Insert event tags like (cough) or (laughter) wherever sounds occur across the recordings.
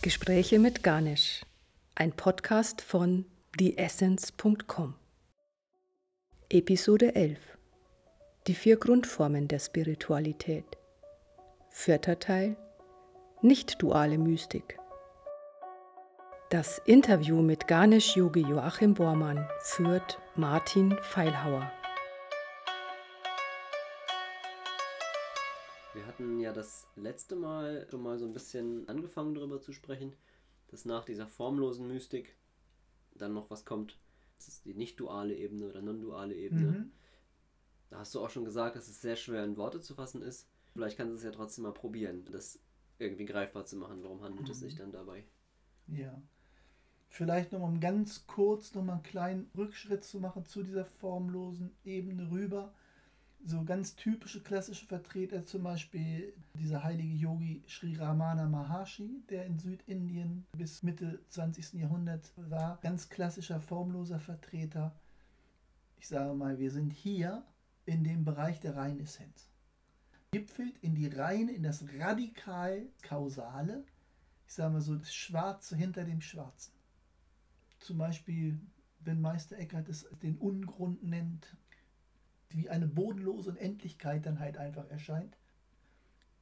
Gespräche mit Ganesh, ein Podcast von theessence.com. Episode 11 Die vier Grundformen der Spiritualität. Vierter Teil Nicht-duale Mystik. Das Interview mit Ganesh Yogi Joachim Bormann führt Martin Feilhauer. Ja das letzte Mal schon mal so ein bisschen angefangen darüber zu sprechen, dass nach dieser formlosen Mystik dann noch was kommt. Das ist die nicht-duale Ebene oder non-duale Ebene. Mhm. Da hast du auch schon gesagt, dass es sehr schwer in Worte zu fassen ist. Vielleicht kannst du es ja trotzdem mal probieren, das irgendwie greifbar zu machen. Worum handelt mhm. es sich dann dabei? Ja. Vielleicht noch mal ganz kurz noch mal einen kleinen Rückschritt zu machen zu dieser formlosen Ebene rüber so ganz typische klassische Vertreter, zum Beispiel dieser heilige Yogi Sri Ramana Maharshi, der in Südindien bis Mitte 20. Jahrhundert war, ganz klassischer formloser Vertreter. Ich sage mal, wir sind hier in dem Bereich der Reinessenz. Gipfelt in die Reine, in das radikal Kausale, ich sage mal so, das Schwarze hinter dem Schwarzen. Zum Beispiel, wenn Meister Eckhart es den Ungrund nennt, wie eine bodenlose Unendlichkeit dann halt einfach erscheint.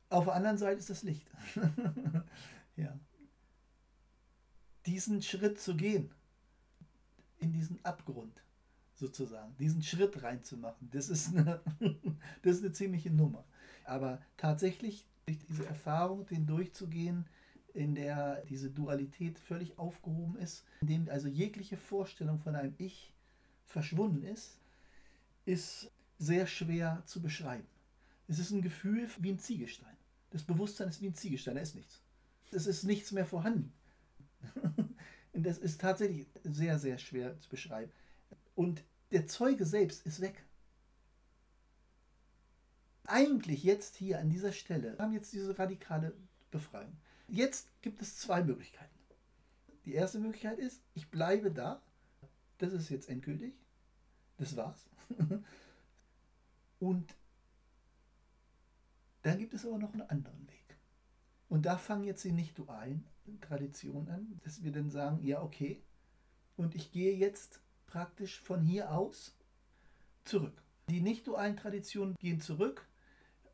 Auf der anderen Seite ist das Licht. (laughs) ja. Diesen Schritt zu gehen, in diesen Abgrund sozusagen, diesen Schritt reinzumachen, das ist eine, (laughs) das ist eine ziemliche Nummer. Aber tatsächlich durch diese Erfahrung, den durchzugehen, in der diese Dualität völlig aufgehoben ist, in dem also jegliche Vorstellung von einem Ich verschwunden ist, ist sehr schwer zu beschreiben. Es ist ein Gefühl wie ein Ziegelstein. Das Bewusstsein ist wie ein Ziegelstein, da ist nichts. Es ist nichts mehr vorhanden. (laughs) Und das ist tatsächlich sehr, sehr schwer zu beschreiben. Und der Zeuge selbst ist weg. Eigentlich jetzt hier an dieser Stelle haben jetzt diese radikale Befreiung. Jetzt gibt es zwei Möglichkeiten. Die erste Möglichkeit ist, ich bleibe da. Das ist jetzt endgültig. Das war's. (laughs) Und dann gibt es aber noch einen anderen Weg. Und da fangen jetzt die nicht-dualen Traditionen an, dass wir dann sagen, ja, okay, und ich gehe jetzt praktisch von hier aus zurück. Die nicht-dualen Traditionen gehen zurück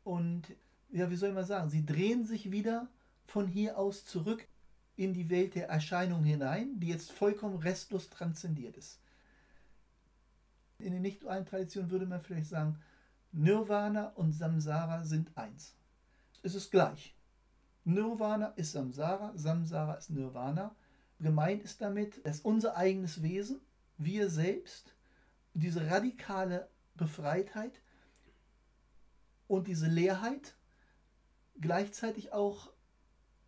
und, ja, wie soll man sagen, sie drehen sich wieder von hier aus zurück in die Welt der Erscheinung hinein, die jetzt vollkommen restlos transzendiert ist. In den nicht-dualen Traditionen würde man vielleicht sagen, Nirvana und Samsara sind eins. Es ist gleich. Nirvana ist Samsara, Samsara ist Nirvana. Gemeint ist damit, dass unser eigenes Wesen, wir selbst, diese radikale Befreitheit und diese Leerheit gleichzeitig auch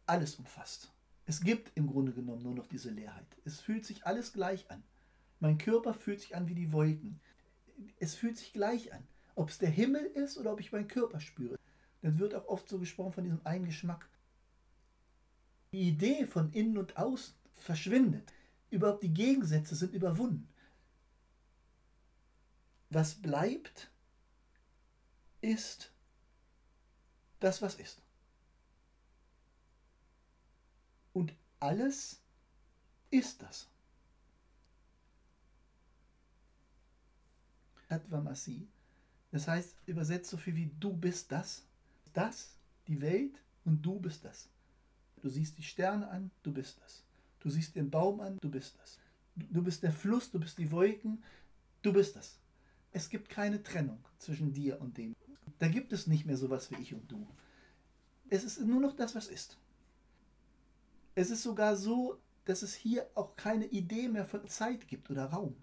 alles umfasst. Es gibt im Grunde genommen nur noch diese Leerheit. Es fühlt sich alles gleich an. Mein Körper fühlt sich an wie die Wolken. Es fühlt sich gleich an ob es der Himmel ist oder ob ich meinen Körper spüre. Dann wird auch oft so gesprochen von diesem einen Geschmack. Die Idee von innen und außen verschwindet. Überhaupt die Gegensätze sind überwunden. Was bleibt, ist das, was ist. Und alles ist das. Advamasi das heißt, übersetzt so viel wie du bist das. Das, die Welt und du bist das. Du siehst die Sterne an, du bist das. Du siehst den Baum an, du bist das. Du bist der Fluss, du bist die Wolken, du bist das. Es gibt keine Trennung zwischen dir und dem. Da gibt es nicht mehr sowas wie ich und du. Es ist nur noch das, was ist. Es ist sogar so, dass es hier auch keine Idee mehr von Zeit gibt oder Raum.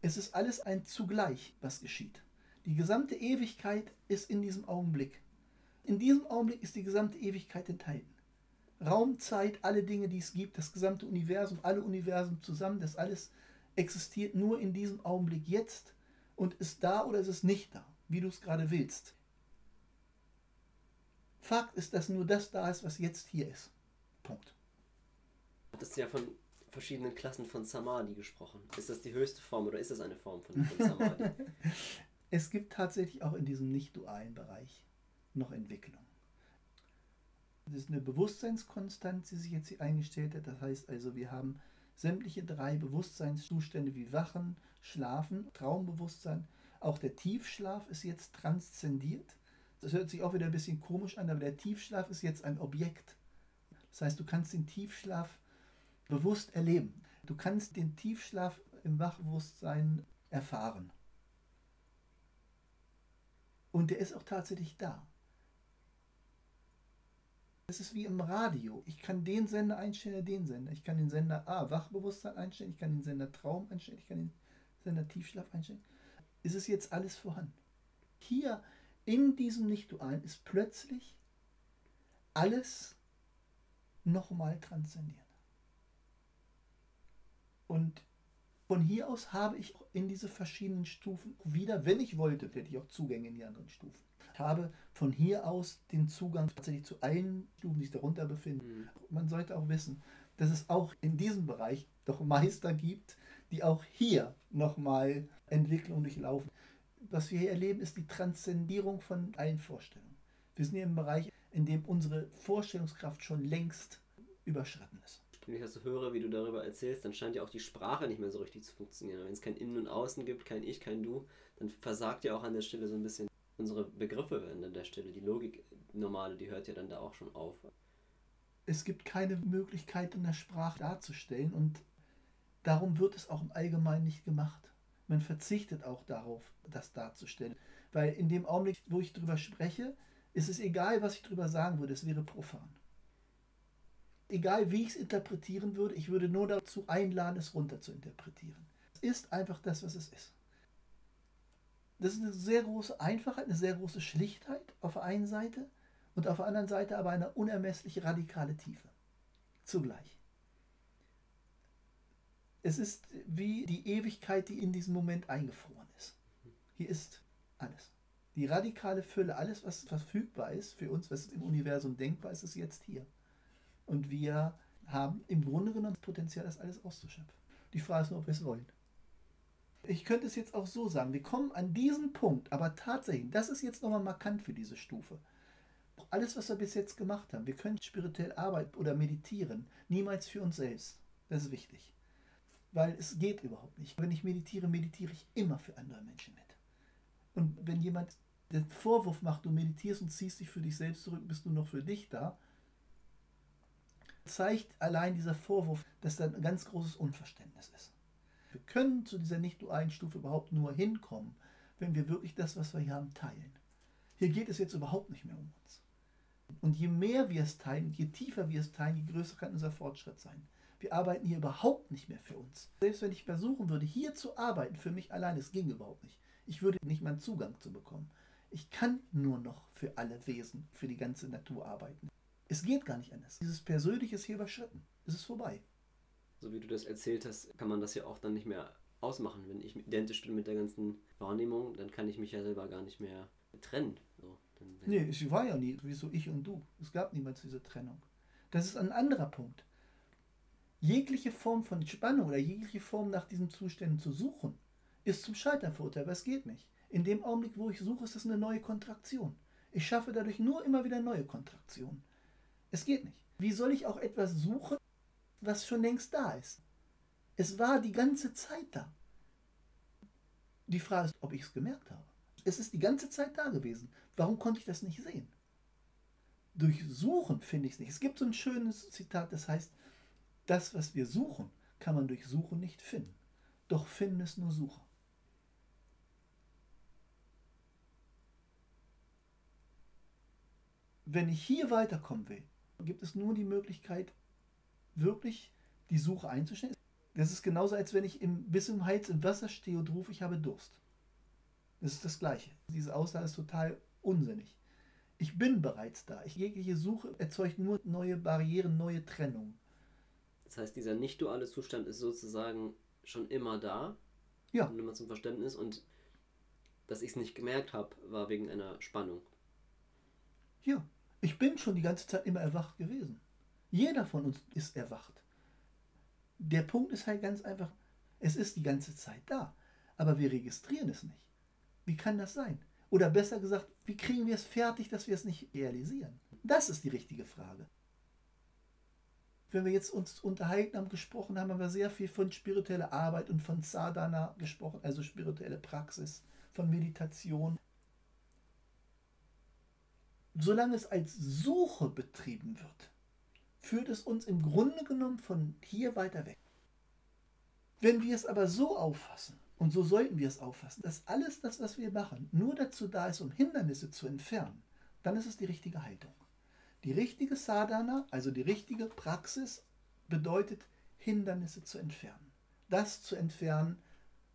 Es ist alles ein Zugleich, was geschieht. Die gesamte Ewigkeit ist in diesem Augenblick. In diesem Augenblick ist die gesamte Ewigkeit enthalten. Raum, Zeit, alle Dinge, die es gibt, das gesamte Universum, alle Universen zusammen, das alles existiert nur in diesem Augenblick jetzt und ist da oder ist es nicht da, wie du es gerade willst. Fakt ist, dass nur das da ist, was jetzt hier ist. Punkt. Das ist ja von verschiedenen Klassen von Samadhi gesprochen. Ist das die höchste Form oder ist das eine Form von, von Samadhi? (laughs) Es gibt tatsächlich auch in diesem nicht-dualen Bereich noch Entwicklung. Das ist eine Bewusstseinskonstanz, die sich jetzt hier eingestellt hat. Das heißt also, wir haben sämtliche drei Bewusstseinszustände wie Wachen, Schlafen, Traumbewusstsein. Auch der Tiefschlaf ist jetzt transzendiert. Das hört sich auch wieder ein bisschen komisch an, aber der Tiefschlaf ist jetzt ein Objekt. Das heißt, du kannst den Tiefschlaf bewusst erleben. Du kannst den Tiefschlaf im Wachbewusstsein erfahren. Und der ist auch tatsächlich da. Es ist wie im Radio. Ich kann den Sender einstellen, den Sender. Ich kann den Sender A, Wachbewusstsein einstellen, ich kann den Sender Traum einstellen, ich kann den Sender Tiefschlaf einstellen. Es ist jetzt alles vorhanden. Hier in diesem Nicht-Dualen ist plötzlich alles nochmal transzendiert. Und von hier aus habe ich in diese verschiedenen Stufen wieder, wenn ich wollte, hätte ich auch Zugänge in die anderen Stufen. Ich habe von hier aus den Zugang tatsächlich zu allen Stufen, die sich darunter befinden. Mhm. Man sollte auch wissen, dass es auch in diesem Bereich doch Meister gibt, die auch hier nochmal Entwicklung durchlaufen. Was wir hier erleben, ist die Transzendierung von allen Vorstellungen. Wir sind hier im Bereich, in dem unsere Vorstellungskraft schon längst überschritten ist wenn ich das so höre, wie du darüber erzählst, dann scheint ja auch die Sprache nicht mehr so richtig zu funktionieren. Wenn es kein Innen und Außen gibt, kein Ich, kein Du, dann versagt ja auch an der Stelle so ein bisschen unsere Begriffe an der Stelle. Die Logik, normale, die hört ja dann da auch schon auf. Es gibt keine Möglichkeit in der Sprache darzustellen und darum wird es auch im Allgemeinen nicht gemacht. Man verzichtet auch darauf, das darzustellen. Weil in dem Augenblick, wo ich darüber spreche, ist es egal, was ich darüber sagen würde, es wäre profan egal wie ich es interpretieren würde, ich würde nur dazu einladen, es runter zu interpretieren. Es ist einfach das, was es ist. Das ist eine sehr große Einfachheit, eine sehr große Schlichtheit auf der einen Seite und auf der anderen Seite aber eine unermesslich radikale Tiefe. Zugleich. Es ist wie die Ewigkeit, die in diesem Moment eingefroren ist. Hier ist alles. Die radikale Fülle, alles, was verfügbar ist für uns, was im Universum denkbar ist, ist jetzt hier. Und wir haben im Grunde genommen das Potenzial, das alles auszuschöpfen. Die Frage ist nur, ob wir es wollen. Ich könnte es jetzt auch so sagen, wir kommen an diesen Punkt, aber tatsächlich, das ist jetzt nochmal markant für diese Stufe. Alles, was wir bis jetzt gemacht haben, wir können spirituell arbeiten oder meditieren, niemals für uns selbst. Das ist wichtig. Weil es geht überhaupt nicht. Wenn ich meditiere, meditiere ich immer für andere Menschen mit. Und wenn jemand den Vorwurf macht, du meditierst und ziehst dich für dich selbst zurück, bist du noch für dich da, zeigt allein dieser Vorwurf, dass da ein ganz großes Unverständnis ist. Wir können zu dieser nicht-dualen Stufe überhaupt nur hinkommen, wenn wir wirklich das, was wir hier haben, teilen. Hier geht es jetzt überhaupt nicht mehr um uns. Und je mehr wir es teilen, je tiefer wir es teilen, je größer kann unser Fortschritt sein. Wir arbeiten hier überhaupt nicht mehr für uns. Selbst wenn ich versuchen würde, hier zu arbeiten, für mich allein, es ging überhaupt nicht. Ich würde nicht mal einen Zugang zu bekommen. Ich kann nur noch für alle Wesen, für die ganze Natur arbeiten. Es geht gar nicht anders. Dieses Persönliche ist hier überschritten. Es ist vorbei. So wie du das erzählt hast, kann man das ja auch dann nicht mehr ausmachen. Wenn ich identisch bin mit der ganzen Wahrnehmung, dann kann ich mich ja selber gar nicht mehr trennen. So, dann, nee, es war ja nie, wieso ich und du. Es gab niemals diese Trennung. Das ist ein anderer Punkt. Jegliche Form von Spannung oder jegliche Form nach diesen Zuständen zu suchen, ist zum Scheitern verurteilt, weil es geht nicht. In dem Augenblick, wo ich suche, ist das eine neue Kontraktion. Ich schaffe dadurch nur immer wieder neue Kontraktionen. Es geht nicht. Wie soll ich auch etwas suchen, was schon längst da ist? Es war die ganze Zeit da. Die Frage ist, ob ich es gemerkt habe. Es ist die ganze Zeit da gewesen. Warum konnte ich das nicht sehen? Durch Suchen finde ich es nicht. Es gibt so ein schönes Zitat, das heißt, das, was wir suchen, kann man durch Suchen nicht finden. Doch finden es nur Sucher. Wenn ich hier weiterkommen will, gibt es nur die Möglichkeit, wirklich die Suche einzustellen. Das ist genauso, als wenn ich im, bis im Hals im Wasser stehe und rufe, ich habe Durst. Das ist das Gleiche. Diese Aussage ist total unsinnig. Ich bin bereits da. Ich, jegliche Suche erzeugt nur neue Barrieren, neue Trennungen. Das heißt, dieser nicht duale Zustand ist sozusagen schon immer da. Ja. Nur mal zum Verständnis. Und dass ich es nicht gemerkt habe, war wegen einer Spannung. Ja. Ich bin schon die ganze Zeit immer erwacht gewesen. Jeder von uns ist erwacht. Der Punkt ist halt ganz einfach, es ist die ganze Zeit da, aber wir registrieren es nicht. Wie kann das sein? Oder besser gesagt, wie kriegen wir es fertig, dass wir es nicht realisieren? Das ist die richtige Frage. Wenn wir jetzt uns unterhalten haben, gesprochen haben, haben wir sehr viel von spiritueller Arbeit und von Sadhana gesprochen, also spirituelle Praxis, von Meditation. Solange es als Suche betrieben wird, führt es uns im Grunde genommen von hier weiter weg. Wenn wir es aber so auffassen, und so sollten wir es auffassen, dass alles das, was wir machen, nur dazu da ist, um Hindernisse zu entfernen, dann ist es die richtige Haltung. Die richtige Sadhana, also die richtige Praxis, bedeutet, Hindernisse zu entfernen. Das zu entfernen,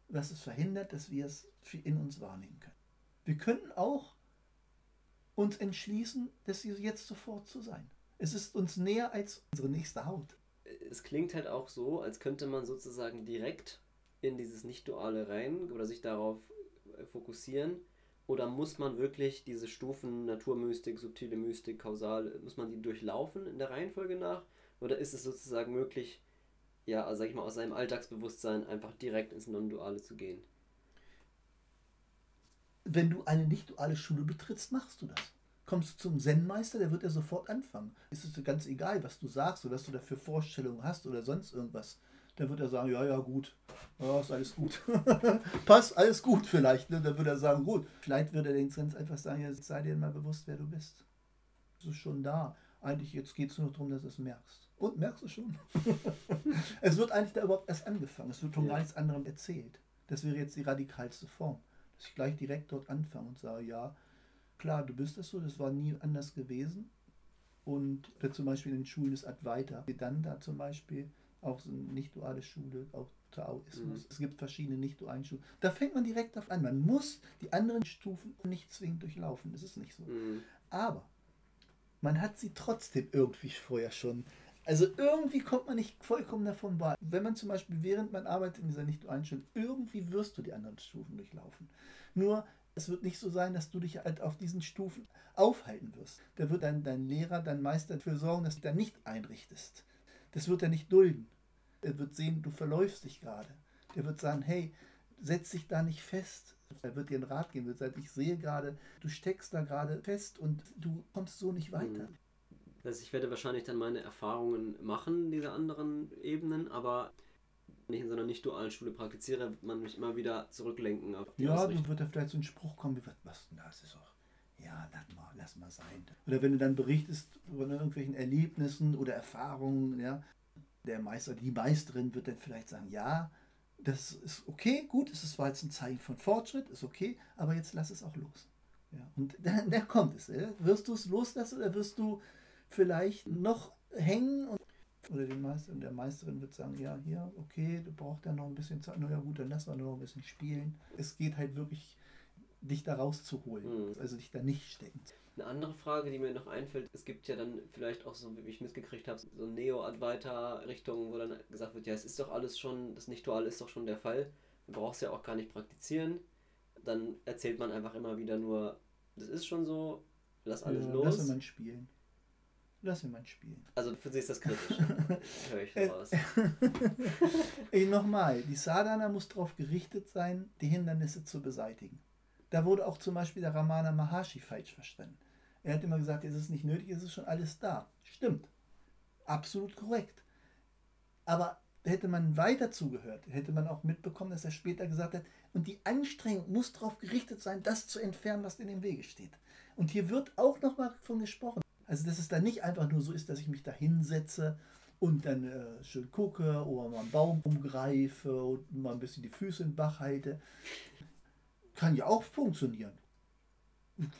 was es verhindert, dass wir es in uns wahrnehmen können. Wir können auch uns entschließen, das jetzt sofort zu sein. Es ist uns näher als unsere nächste Haut. Es klingt halt auch so, als könnte man sozusagen direkt in dieses Nicht-Duale rein oder sich darauf fokussieren oder muss man wirklich diese Stufen Naturmystik, subtile Mystik, Kausal, muss man die durchlaufen in der Reihenfolge nach? Oder ist es sozusagen möglich, ja, sag ich mal, aus seinem Alltagsbewusstsein einfach direkt ins Non-Duale zu gehen? Wenn du eine nicht-duale Schule betrittst, machst du das. Kommst du zum Zen-Meister, der wird ja sofort anfangen. Ist es ganz egal, was du sagst oder was du da für Vorstellungen hast oder sonst irgendwas dann wird er sagen, ja, ja, gut, ja, ist alles gut. (laughs) Passt, alles gut vielleicht. Ne? Dann würde er sagen, gut. Vielleicht würde er den Zins einfach sagen, ja, sei dir mal bewusst, wer du bist. Es ist schon da. Eigentlich jetzt geht es nur darum, dass du es merkst. Und merkst du schon? (laughs) es wird eigentlich da überhaupt erst angefangen. Es wird von ja. gar nichts anderem erzählt. Das wäre jetzt die radikalste Form. Dass ich gleich direkt dort anfange und sage, ja, klar, du bist das so, das war nie anders gewesen. Und zum Beispiel in den Schulen ist Advaita, dann da zum Beispiel auch so eine nicht-duale Schule, auch Taoismus. Mhm. Es gibt verschiedene nicht-dualen Schulen. Da fängt man direkt auf an. Man muss die anderen Stufen nicht zwingend durchlaufen. Das ist nicht so. Mhm. Aber man hat sie trotzdem irgendwie vorher schon. Also irgendwie kommt man nicht vollkommen davon bei. Wenn man zum Beispiel, während man arbeitet in dieser Schule, irgendwie wirst du die anderen Stufen durchlaufen. Nur es wird nicht so sein, dass du dich halt auf diesen Stufen aufhalten wirst. Da wird dein, dein Lehrer, dein Meister dafür sorgen, dass du da nicht einrichtest. Das wird er nicht dulden. Er wird sehen, du verläufst dich gerade. Der wird sagen, hey, setz dich da nicht fest. Er wird dir einen Rat geben, wird sagen, ich sehe gerade, du steckst da gerade fest und du kommst so nicht weiter. Mhm. Also ich werde wahrscheinlich dann meine Erfahrungen machen, diese anderen Ebenen, aber wenn ich in so einer nicht dualen Schule praktiziere, wird man mich immer wieder zurücklenken. Auf die ja, du wird da vielleicht so ein Spruch kommen, wie was denn das ist auch ja, lass mal, lass mal sein. Oder wenn du dann berichtest von irgendwelchen Erlebnissen oder Erfahrungen, ja, der Meister, die Meisterin wird dann vielleicht sagen, ja, das ist okay, gut, es war jetzt ein Zeichen von Fortschritt, ist okay, aber jetzt lass es auch los. Ja, und (laughs) dann, dann kommt es. Ja. Wirst du es loslassen oder wirst du vielleicht noch hängen und oder den Meister und der Meisterin wird sagen, ja, hier, okay, du brauchst ja noch ein bisschen Zeit, na ja gut, dann lass wir noch ein bisschen spielen. Es geht halt wirklich dich da rauszuholen, mhm. also dich da nicht stecken. Eine andere Frage, die mir noch einfällt, es gibt ja dann vielleicht auch so, wie ich mitgekriegt habe, so Neo-Advaita-Richtungen, wo dann gesagt wird, ja, es ist doch alles schon, das Nicht-Dual ist doch schon der Fall, du brauchst ja auch gar nicht praktizieren. Dann erzählt man einfach immer wieder nur, das ist schon so, lass alles ja, los. Lass ihn spielen. Lass ihn spielen. Also für sie ist das kritisch. (laughs) Höre ich raus. (laughs) Nochmal, die Sadhana muss darauf gerichtet sein, die Hindernisse zu beseitigen. Da wurde auch zum Beispiel der Ramana Maharshi falsch verstanden. Er hat immer gesagt, es ist nicht nötig, es ist schon alles da. Stimmt. Absolut korrekt. Aber hätte man weiter zugehört, hätte man auch mitbekommen, dass er später gesagt hat, und die Anstrengung muss darauf gerichtet sein, das zu entfernen, was in dem Wege steht. Und hier wird auch nochmal von gesprochen. Also, dass es dann nicht einfach nur so ist, dass ich mich da hinsetze und dann äh, schön gucke oder mal einen Baum umgreife und mal ein bisschen die Füße in den Bach halte. Kann ja auch funktionieren.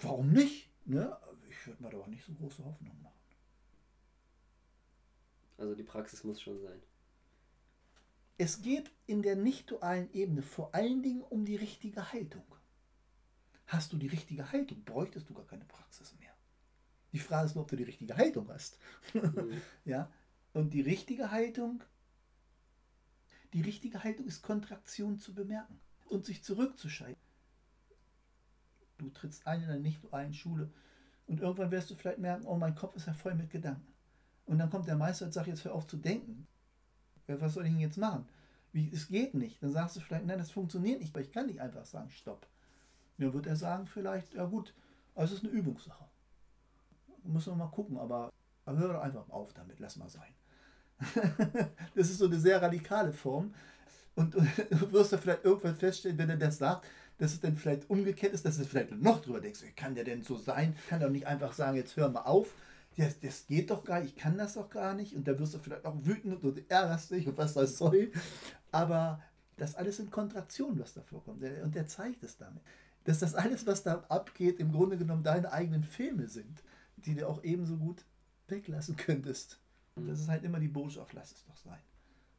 Warum nicht? Ne? Ich würde mir da auch nicht so große Hoffnung machen. Also die Praxis muss schon sein. Es geht in der nicht-dualen Ebene vor allen Dingen um die richtige Haltung. Hast du die richtige Haltung, bräuchtest du gar keine Praxis mehr. Die Frage ist nur, ob du die richtige Haltung hast. Mhm. (laughs) ja? Und die richtige Haltung, die richtige Haltung ist Kontraktion zu bemerken und sich zurückzuschalten. Du trittst ein in eine nicht dualen Schule und irgendwann wirst du vielleicht merken, oh, mein Kopf ist ja voll mit Gedanken. Und dann kommt der Meister und sagt, jetzt hör auf zu denken. Was soll ich denn jetzt machen? Wie, es geht nicht. Dann sagst du vielleicht, nein, das funktioniert nicht, weil ich kann nicht einfach sagen, stopp. Dann wird er sagen vielleicht, ja gut, also es ist eine Übungssache. Muss man mal gucken, aber, aber hör doch einfach auf damit, lass mal sein. (laughs) das ist so eine sehr radikale Form. Und, und (laughs) du wirst da vielleicht irgendwann feststellen, wenn er das sagt, dass es dann vielleicht umgekehrt ist, dass du vielleicht noch drüber denkst, kann der denn so sein? Kann doch nicht einfach sagen, jetzt hör mal auf. Das, das geht doch gar nicht, ich kann das doch gar nicht. Und da wirst du vielleicht auch wütend und ärgerst dich und was das soll. Aber das alles sind Kontraktionen, was da vorkommt. Und der zeigt es damit. Dass das alles, was da abgeht, im Grunde genommen deine eigenen Filme sind, die du auch ebenso gut weglassen könntest. Und das ist halt immer die Botschaft, lass es doch sein.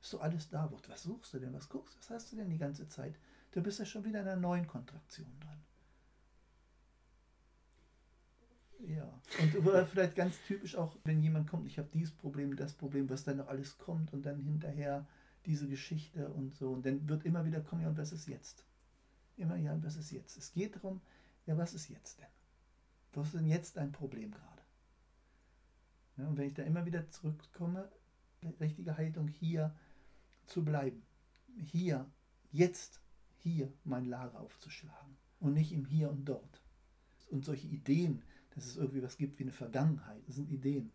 Ist doch alles da. Was suchst du denn? Was guckst du? Was hast du denn die ganze Zeit? Du bist ja schon wieder in einer neuen Kontraktion dran. Ja, und (laughs) vielleicht ganz typisch auch, wenn jemand kommt, ich habe dieses Problem, das Problem, was dann noch alles kommt und dann hinterher diese Geschichte und so. Und dann wird immer wieder kommen, ja, und was ist jetzt? Immer, ja, und was ist jetzt? Es geht darum, ja, was ist jetzt denn? Was ist denn jetzt dein Problem gerade? Ja, und wenn ich da immer wieder zurückkomme, richtige Haltung hier zu bleiben, hier, jetzt, hier mein Lager aufzuschlagen und nicht im Hier und Dort. Und solche Ideen, dass es irgendwie was gibt wie eine Vergangenheit, das sind Ideen.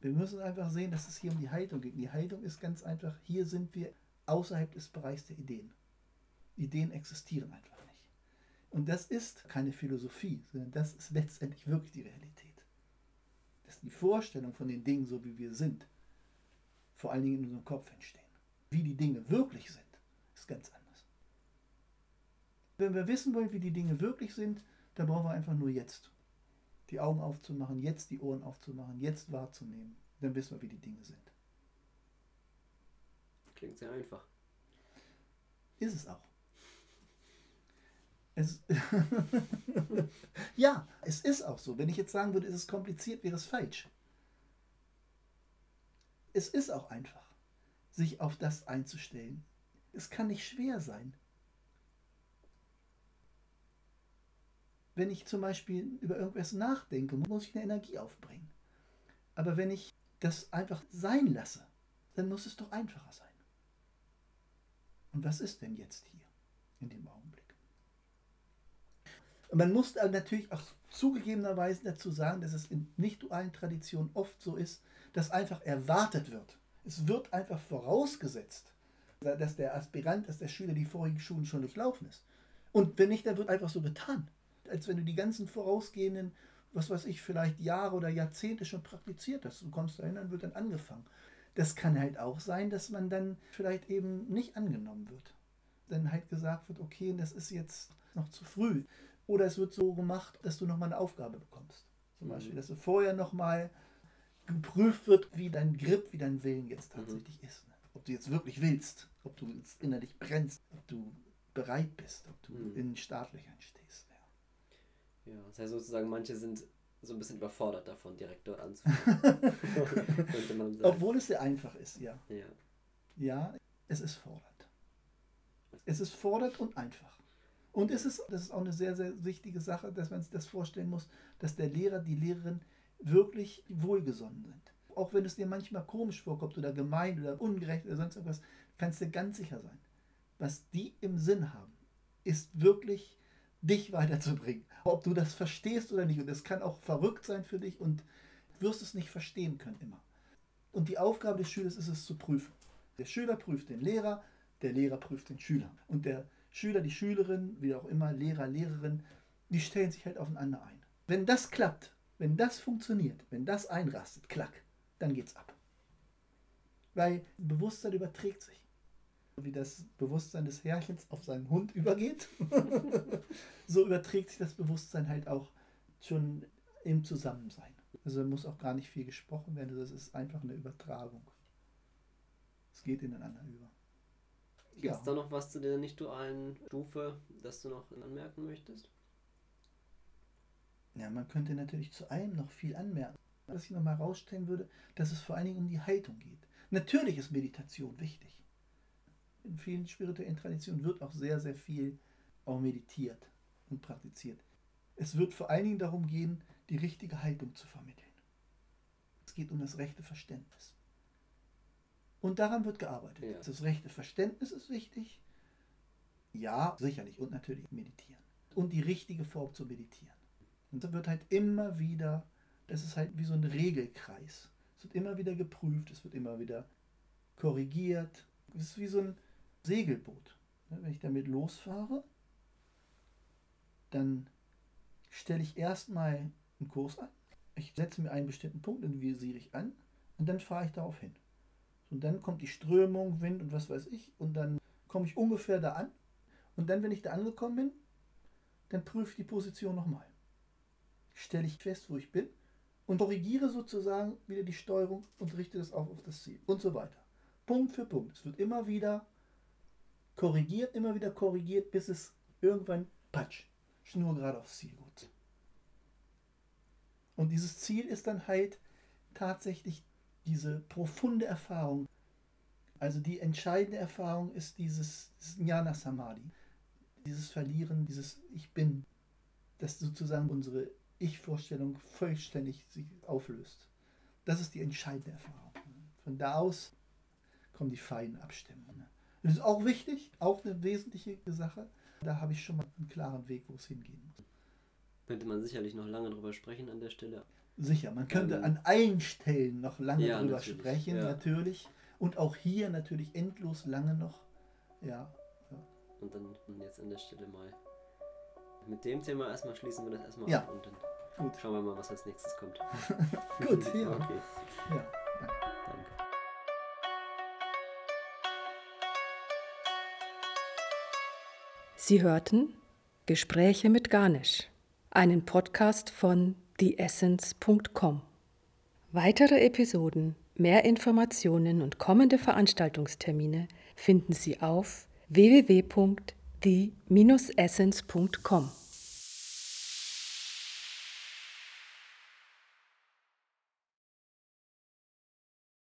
Wir müssen einfach sehen, dass es hier um die Haltung geht. Die Haltung ist ganz einfach, hier sind wir außerhalb des Bereichs der Ideen. Ideen existieren einfach. Und das ist keine Philosophie, sondern das ist letztendlich wirklich die Realität. Dass die Vorstellung von den Dingen, so wie wir sind, vor allen Dingen in unserem Kopf entstehen. Wie die Dinge wirklich sind, ist ganz anders. Wenn wir wissen wollen, wie die Dinge wirklich sind, dann brauchen wir einfach nur jetzt die Augen aufzumachen, jetzt die Ohren aufzumachen, jetzt wahrzunehmen. Dann wissen wir, wie die Dinge sind. Klingt sehr einfach. Ist es auch. Es (laughs) ja, es ist auch so. Wenn ich jetzt sagen würde, es ist kompliziert, wäre es falsch. Es ist auch einfach, sich auf das einzustellen. Es kann nicht schwer sein. Wenn ich zum Beispiel über irgendwas nachdenke, muss ich eine Energie aufbringen. Aber wenn ich das einfach sein lasse, dann muss es doch einfacher sein. Und was ist denn jetzt hier in dem Augenblick? Und man muss natürlich auch zugegebenerweise dazu sagen, dass es in nicht-dualen Traditionen oft so ist, dass einfach erwartet wird. Es wird einfach vorausgesetzt, dass der Aspirant, dass der Schüler die vorigen Schulen schon durchlaufen ist. Und wenn nicht, dann wird einfach so getan als wenn du die ganzen vorausgehenden, was weiß ich, vielleicht Jahre oder Jahrzehnte schon praktiziert hast. Du kommst dahin, dann wird dann angefangen. Das kann halt auch sein, dass man dann vielleicht eben nicht angenommen wird. Dann halt gesagt wird, okay, das ist jetzt noch zu früh. Oder es wird so gemacht, dass du nochmal eine Aufgabe bekommst. Zum mhm. Beispiel, dass du vorher nochmal geprüft wird, wie dein Grip, wie dein Willen jetzt mhm. tatsächlich mhm. ist. Ne? Ob du jetzt wirklich willst, ob du jetzt innerlich brennst, ob du bereit bist, ob du mhm. in Startlöchern stehst. Ja, das heißt sozusagen, manche sind so ein bisschen überfordert davon, direkt dort anzufangen. (laughs) Obwohl es sehr einfach ist, ja. Ja, ja es ist fordernd. Es ist fordernd und einfach. Und es ist, das ist auch eine sehr, sehr wichtige Sache, dass man sich das vorstellen muss, dass der Lehrer, die Lehrerin wirklich wohlgesonnen sind. Auch wenn es dir manchmal komisch vorkommt oder gemein oder ungerecht oder sonst irgendwas, kannst du ganz sicher sein. Was die im Sinn haben, ist wirklich dich weiterzubringen. Ob du das verstehst oder nicht. Und es kann auch verrückt sein für dich und wirst es nicht verstehen können immer. Und die Aufgabe des Schülers ist es zu prüfen. Der Schüler prüft den Lehrer, der Lehrer prüft den Schüler. Und der Schüler, die Schülerin, wie auch immer, Lehrer, Lehrerin, die stellen sich halt aufeinander ein. Wenn das klappt, wenn das funktioniert, wenn das einrastet, klack, dann geht's ab. Weil Bewusstsein überträgt sich wie das Bewusstsein des Herrchens auf seinen Hund übergeht, (laughs) so überträgt sich das Bewusstsein halt auch schon im Zusammensein. Also muss auch gar nicht viel gesprochen werden, das ist einfach eine Übertragung. Es geht ineinander über. Gibt es ja. da noch was zu der nicht-dualen Stufe, das du noch anmerken möchtest? Ja, man könnte natürlich zu allem noch viel anmerken. Was ich nochmal herausstellen würde, dass es vor allen Dingen um die Haltung geht. Natürlich ist Meditation wichtig in vielen spirituellen Traditionen wird auch sehr, sehr viel auch meditiert und praktiziert. Es wird vor allen Dingen darum gehen, die richtige Haltung zu vermitteln. Es geht um das rechte Verständnis. Und daran wird gearbeitet. Ja. Das rechte Verständnis ist wichtig. Ja, sicherlich. Und natürlich meditieren. Und die richtige Form zu meditieren. Und da wird halt immer wieder Das ist halt wie so ein Regelkreis. Es wird immer wieder geprüft, es wird immer wieder korrigiert. Es ist wie so ein Segelboot. Wenn ich damit losfahre, dann stelle ich erstmal einen Kurs an. Ich setze mir einen bestimmten Punkt, den visiere ich an und dann fahre ich darauf hin. Und dann kommt die Strömung, Wind und was weiß ich und dann komme ich ungefähr da an. Und dann, wenn ich da angekommen bin, dann prüfe ich die Position nochmal. Stelle ich fest, wo ich bin und korrigiere sozusagen wieder die Steuerung und richte das auch auf das Ziel und so weiter. Punkt für Punkt. Es wird immer wieder korrigiert, immer wieder korrigiert, bis es irgendwann patsch, schnur gerade aufs Ziel geht. Und dieses Ziel ist dann halt tatsächlich diese profunde Erfahrung. Also die entscheidende Erfahrung ist dieses, Jnana Samadhi, dieses Verlieren, dieses Ich Bin, das sozusagen unsere Ich-Vorstellung vollständig sich auflöst. Das ist die entscheidende Erfahrung. Von da aus kommen die feinen Abstimmungen. Das ist auch wichtig, auch eine wesentliche Sache. Da habe ich schon mal einen klaren Weg, wo es hingehen muss. Könnte man sicherlich noch lange drüber sprechen an der Stelle. Sicher, man könnte Ähm, an allen Stellen noch lange ja, drüber natürlich, sprechen, ja. natürlich. Und auch hier natürlich endlos lange noch. Ja, Und dann jetzt an der Stelle mal mit dem Thema erstmal schließen wir das erstmal Ja. ab und dann gut. schauen wir mal, was als nächstes kommt. (laughs) Gut, (laughs) ja. Okay, ja. danke. Sie hörten Gespräche mit Ganesh, einen Podcast von theessence.com. Weitere Episoden, mehr Informationen und kommende Veranstaltungstermine finden Sie auf www.the-essence.com.